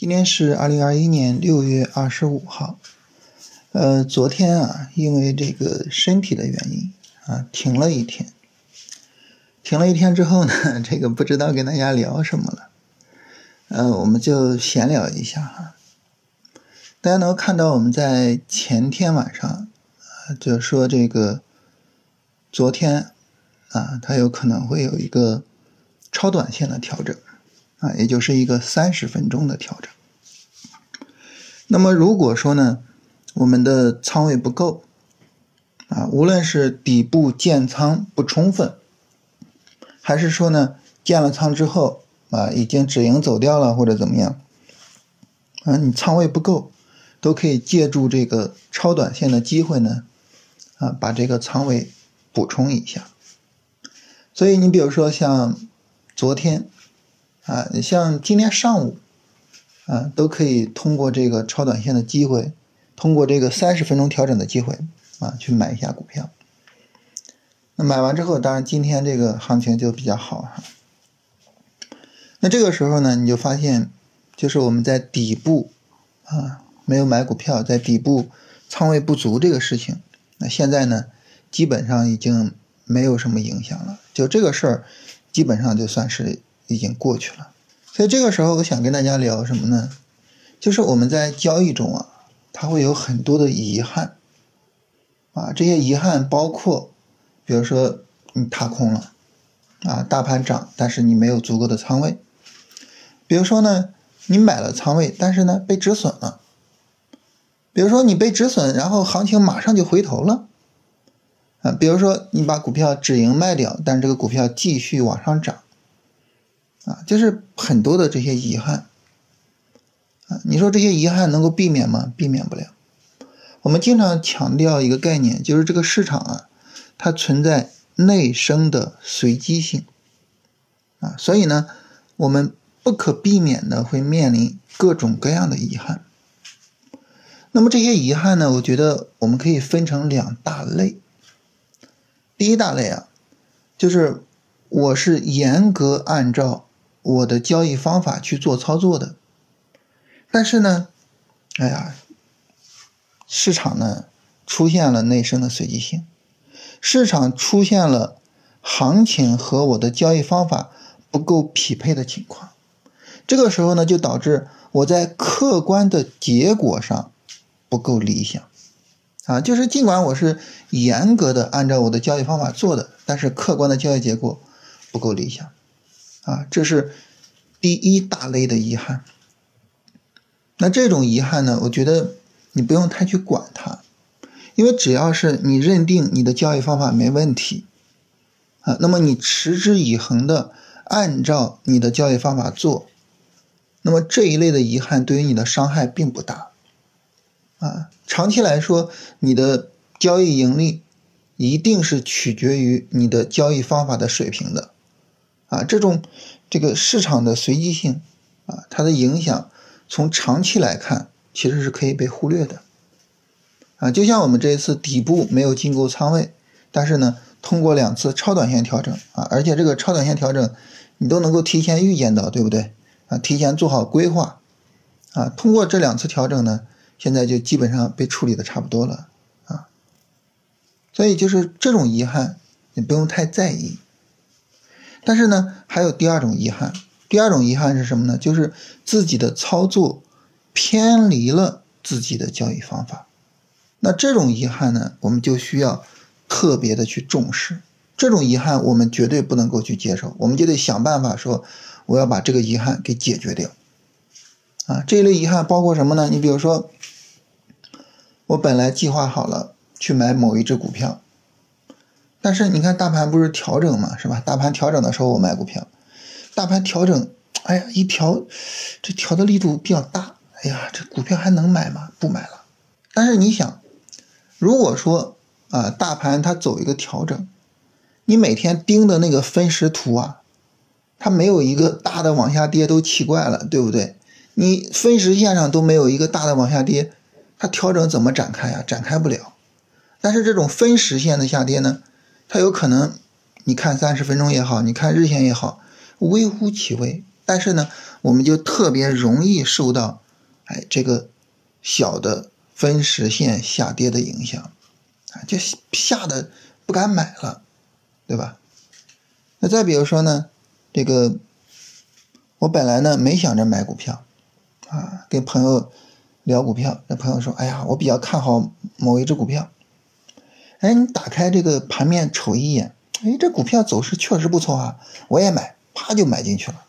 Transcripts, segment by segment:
今天是二零二一年六月二十五号，呃，昨天啊，因为这个身体的原因啊，停了一天。停了一天之后呢，这个不知道跟大家聊什么了，呃，我们就闲聊一下哈。大家能看到我们在前天晚上啊，就说这个昨天啊，它有可能会有一个超短线的调整。啊，也就是一个三十分钟的调整。那么如果说呢，我们的仓位不够，啊，无论是底部建仓不充分，还是说呢建了仓之后啊已经止盈走掉了或者怎么样，啊，你仓位不够，都可以借助这个超短线的机会呢，啊，把这个仓位补充一下。所以你比如说像昨天。啊，你像今天上午，啊，都可以通过这个超短线的机会，通过这个三十分钟调整的机会，啊，去买一下股票。那买完之后，当然今天这个行情就比较好哈。那这个时候呢，你就发现，就是我们在底部啊没有买股票，在底部仓位不足这个事情，那现在呢，基本上已经没有什么影响了。就这个事儿，基本上就算是。已经过去了，所以这个时候我想跟大家聊什么呢？就是我们在交易中啊，它会有很多的遗憾啊，这些遗憾包括，比如说你踏空了啊，大盘涨，但是你没有足够的仓位；比如说呢，你买了仓位，但是呢被止损了；比如说你被止损，然后行情马上就回头了啊；比如说你把股票止盈卖掉，但是这个股票继续往上涨。啊，就是很多的这些遗憾啊，你说这些遗憾能够避免吗？避免不了。我们经常强调一个概念，就是这个市场啊，它存在内生的随机性啊，所以呢，我们不可避免的会面临各种各样的遗憾。那么这些遗憾呢，我觉得我们可以分成两大类。第一大类啊，就是我是严格按照。我的交易方法去做操作的，但是呢，哎呀，市场呢出现了内生的随机性，市场出现了行情和我的交易方法不够匹配的情况，这个时候呢就导致我在客观的结果上不够理想，啊，就是尽管我是严格的按照我的交易方法做的，但是客观的交易结果不够理想。啊，这是第一大类的遗憾。那这种遗憾呢，我觉得你不用太去管它，因为只要是你认定你的交易方法没问题，啊，那么你持之以恒的按照你的交易方法做，那么这一类的遗憾对于你的伤害并不大。啊，长期来说，你的交易盈利一定是取决于你的交易方法的水平的。啊，这种这个市场的随机性啊，它的影响从长期来看其实是可以被忽略的。啊，就像我们这一次底部没有进够仓位，但是呢，通过两次超短线调整啊，而且这个超短线调整你都能够提前预见到，对不对？啊，提前做好规划啊，通过这两次调整呢，现在就基本上被处理的差不多了啊。所以就是这种遗憾，你不用太在意。但是呢，还有第二种遗憾。第二种遗憾是什么呢？就是自己的操作偏离了自己的交易方法。那这种遗憾呢，我们就需要特别的去重视。这种遗憾我们绝对不能够去接受，我们就得想办法说，我要把这个遗憾给解决掉。啊，这一类遗憾包括什么呢？你比如说，我本来计划好了去买某一只股票。但是你看，大盘不是调整嘛，是吧？大盘调整的时候我买股票，大盘调整，哎呀，一调，这调的力度比较大，哎呀，这股票还能买吗？不买了。但是你想，如果说啊，大盘它走一个调整，你每天盯的那个分时图啊，它没有一个大的往下跌都奇怪了，对不对？你分时线上都没有一个大的往下跌，它调整怎么展开呀？展开不了。但是这种分时线的下跌呢？它有可能，你看三十分钟也好，你看日线也好，微乎其微。但是呢，我们就特别容易受到，哎，这个小的分时线下跌的影响，啊，就吓得不敢买了，对吧？那再比如说呢，这个我本来呢没想着买股票，啊，跟朋友聊股票，那朋友说，哎呀，我比较看好某一只股票，哎，你打开这个盘面瞅一眼，哎，这股票走势确实不错啊，我也买，啪就买进去了。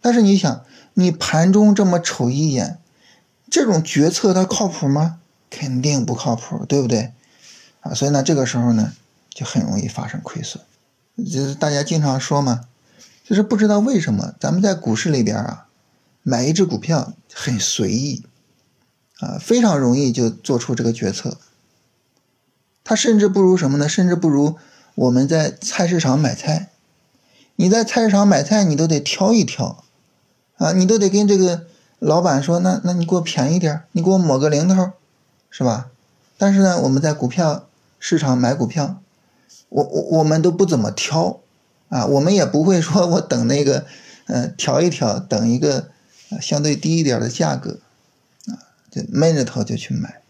但是你想，你盘中这么瞅一眼，这种决策它靠谱吗？肯定不靠谱，对不对？啊，所以呢，这个时候呢，就很容易发生亏损。就是大家经常说嘛，就是不知道为什么咱们在股市里边啊，买一只股票很随意，啊，非常容易就做出这个决策。它甚至不如什么呢？甚至不如我们在菜市场买菜。你在菜市场买菜，你都得挑一挑。啊，你都得跟这个老板说，那那你给我便宜点你给我抹个零头，是吧？但是呢，我们在股票市场买股票，我我我们都不怎么挑，啊，我们也不会说我等那个，呃，调一调，等一个相对低一点的价格，啊，就闷着头就去买。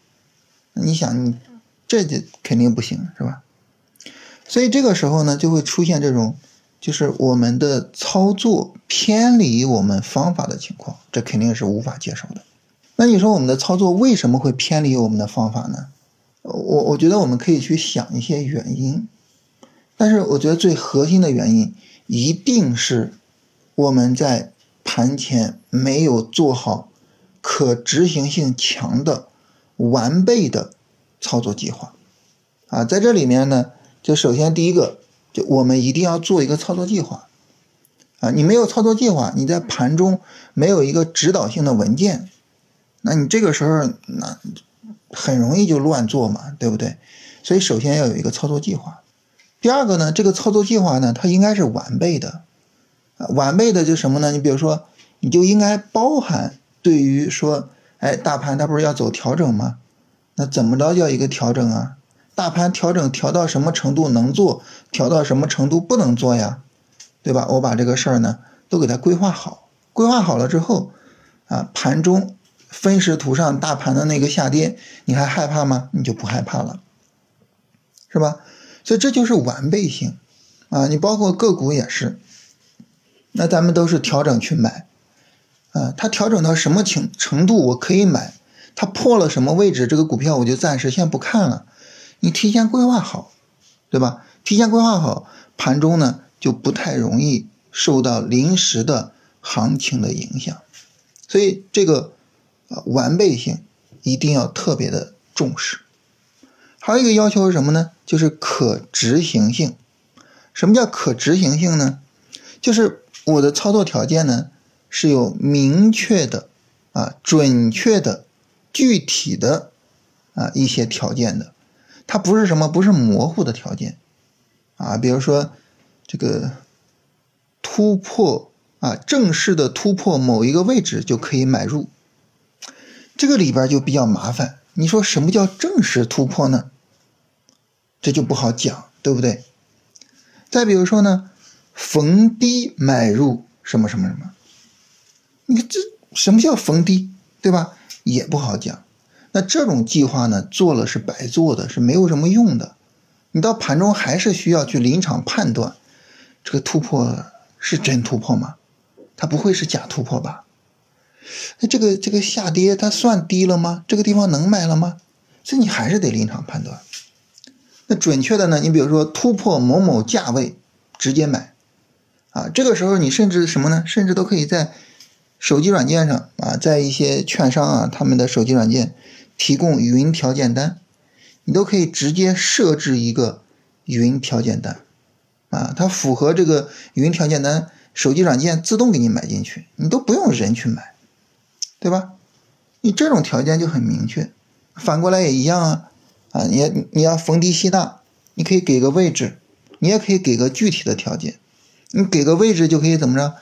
你想，你这就肯定不行，是吧？所以这个时候呢，就会出现这种。就是我们的操作偏离我们方法的情况，这肯定是无法接受的。那你说我们的操作为什么会偏离我们的方法呢？我我觉得我们可以去想一些原因，但是我觉得最核心的原因一定是我们在盘前没有做好可执行性强的完备的操作计划啊，在这里面呢，就首先第一个。就我们一定要做一个操作计划，啊，你没有操作计划，你在盘中没有一个指导性的文件，那你这个时候那很容易就乱做嘛，对不对？所以首先要有一个操作计划。第二个呢，这个操作计划呢，它应该是完备的，啊，完备的就什么呢？你比如说，你就应该包含对于说，哎，大盘它不是要走调整吗？那怎么着叫一个调整啊？大盘调整调到什么程度能做，调到什么程度不能做呀？对吧？我把这个事儿呢都给它规划好，规划好了之后，啊，盘中分时图上大盘的那个下跌，你还害怕吗？你就不害怕了，是吧？所以这就是完备性啊！你包括个股也是，那咱们都是调整去买，啊，它调整到什么情程度我可以买，它破了什么位置，这个股票我就暂时先不看了。你提前规划好，对吧？提前规划好，盘中呢就不太容易受到临时的行情的影响。所以这个啊完备性一定要特别的重视。还有一个要求是什么呢？就是可执行性。什么叫可执行性呢？就是我的操作条件呢是有明确的啊准确的具体的啊一些条件的。它不是什么，不是模糊的条件，啊，比如说这个突破啊，正式的突破某一个位置就可以买入，这个里边就比较麻烦。你说什么叫正式突破呢？这就不好讲，对不对？再比如说呢，逢低买入什么什么什么，你看这什么叫逢低，对吧？也不好讲。那这种计划呢，做了是白做的，是没有什么用的。你到盘中还是需要去临场判断，这个突破是真突破吗？它不会是假突破吧？那这个这个下跌它算低了吗？这个地方能买了吗？所以你还是得临场判断。那准确的呢？你比如说突破某某价位直接买，啊，这个时候你甚至什么呢？甚至都可以在手机软件上啊，在一些券商啊他们的手机软件。提供云条件单，你都可以直接设置一个云条件单，啊，它符合这个云条件单，手机软件自动给你买进去，你都不用人去买，对吧？你这种条件就很明确。反过来也一样啊，啊，你你要逢低吸纳，你可以给个位置，你也可以给个具体的条件，你给个位置就可以怎么着？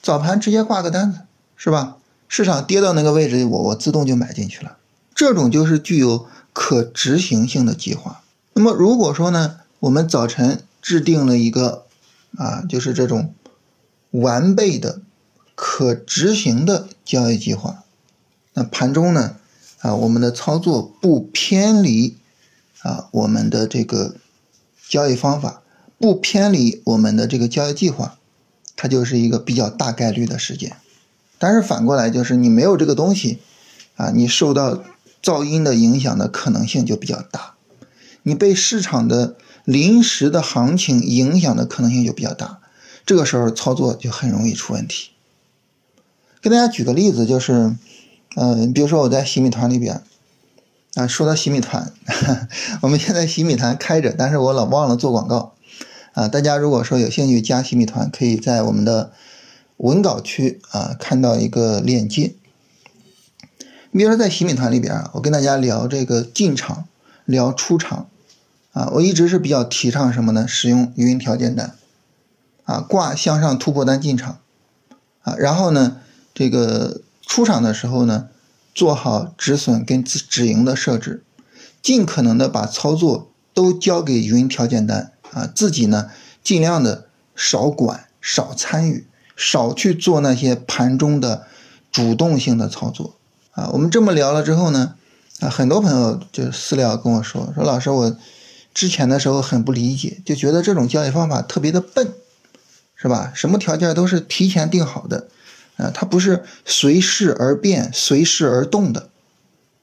早盘直接挂个单子，是吧？市场跌到那个位置，我我自动就买进去了。这种就是具有可执行性的计划。那么如果说呢，我们早晨制定了一个啊，就是这种完备的、可执行的交易计划。那盘中呢，啊，我们的操作不偏离啊我们的这个交易方法，不偏离我们的这个交易计划，它就是一个比较大概率的事件。但是反过来就是你没有这个东西，啊，你受到噪音的影响的可能性就比较大，你被市场的临时的行情影响的可能性就比较大，这个时候操作就很容易出问题。给大家举个例子，就是，嗯，比如说我在洗米团里边，啊，说到洗米团，我们现在洗米团开着，但是我老忘了做广告，啊，大家如果说有兴趣加洗米团，可以在我们的。文稿区啊，看到一个链接。你比如说在洗米团里边啊，我跟大家聊这个进场，聊出场啊，我一直是比较提倡什么呢？使用语音条件单啊，挂向上突破单进场啊，然后呢，这个出场的时候呢，做好止损跟止止盈的设置，尽可能的把操作都交给语音条件单啊，自己呢尽量的少管少参与。少去做那些盘中的主动性的操作啊！我们这么聊了之后呢，啊，很多朋友就私聊跟我说说，老师，我之前的时候很不理解，就觉得这种交易方法特别的笨，是吧？什么条件都是提前定好的，啊，它不是随势而变、随势而动的，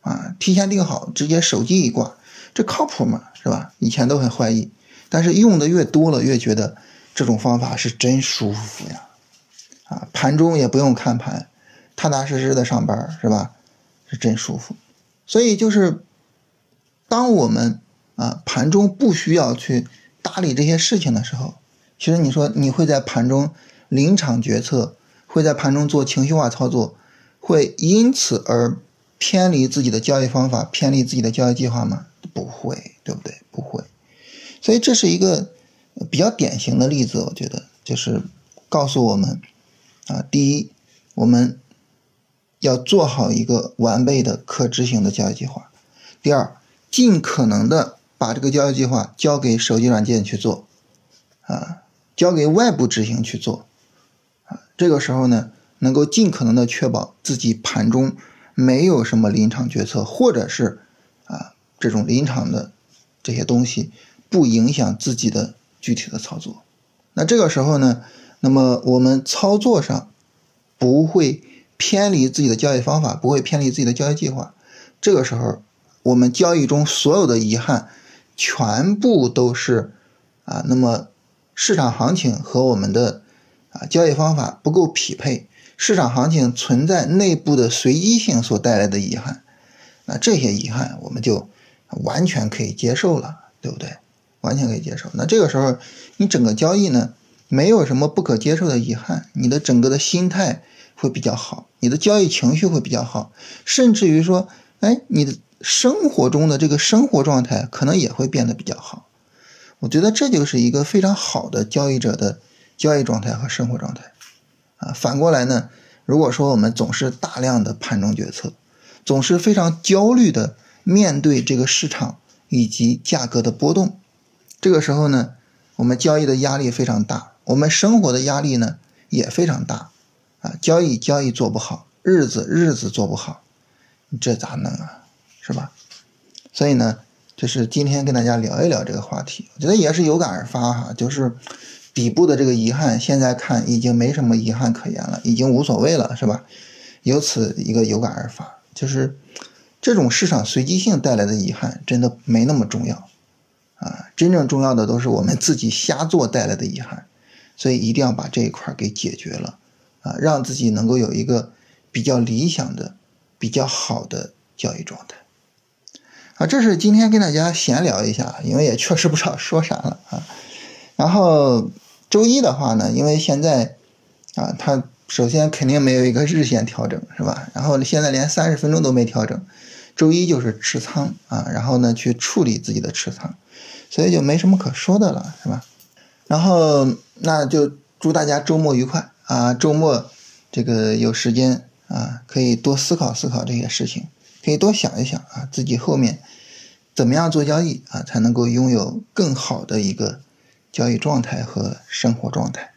啊，提前定好，直接手机一挂，这靠谱吗？是吧？以前都很怀疑，但是用的越多了，越觉得这种方法是真舒服呀。啊，盘中也不用看盘，踏踏实实的上班是吧？是真舒服。所以就是，当我们啊盘中不需要去搭理这些事情的时候，其实你说你会在盘中临场决策，会在盘中做情绪化操作，会因此而偏离自己的交易方法，偏离自己的交易计划吗？不会，对不对？不会。所以这是一个比较典型的例子，我觉得就是告诉我们。啊，第一，我们要做好一个完备的可执行的交易计划；第二，尽可能的把这个交易计划交给手机软件去做，啊，交给外部执行去做，啊，这个时候呢，能够尽可能的确保自己盘中没有什么临场决策，或者是啊这种临场的这些东西不影响自己的具体的操作。那这个时候呢？那么我们操作上不会偏离自己的交易方法，不会偏离自己的交易计划。这个时候，我们交易中所有的遗憾，全部都是啊，那么市场行情和我们的啊交易方法不够匹配，市场行情存在内部的随机性所带来的遗憾。那这些遗憾，我们就完全可以接受了，对不对？完全可以接受。那这个时候，你整个交易呢？没有什么不可接受的遗憾，你的整个的心态会比较好，你的交易情绪会比较好，甚至于说，哎，你的生活中的这个生活状态可能也会变得比较好。我觉得这就是一个非常好的交易者的交易状态和生活状态。啊，反过来呢，如果说我们总是大量的盘中决策，总是非常焦虑的面对这个市场以及价格的波动，这个时候呢，我们交易的压力非常大。我们生活的压力呢也非常大，啊，交易交易做不好，日子日子做不好，你这咋弄啊？是吧？所以呢，就是今天跟大家聊一聊这个话题，我觉得也是有感而发哈，就是底部的这个遗憾，现在看已经没什么遗憾可言了，已经无所谓了，是吧？由此一个有感而发，就是这种市场随机性带来的遗憾，真的没那么重要，啊，真正重要的都是我们自己瞎做带来的遗憾。所以一定要把这一块给解决了，啊，让自己能够有一个比较理想的、比较好的交易状态。啊，这是今天跟大家闲聊一下，因为也确实不知道说啥了啊。然后周一的话呢，因为现在啊，它首先肯定没有一个日线调整，是吧？然后现在连三十分钟都没调整，周一就是持仓啊，然后呢去处理自己的持仓，所以就没什么可说的了，是吧？然后那就祝大家周末愉快啊！周末这个有时间啊，可以多思考思考这些事情，可以多想一想啊，自己后面怎么样做交易啊，才能够拥有更好的一个交易状态和生活状态。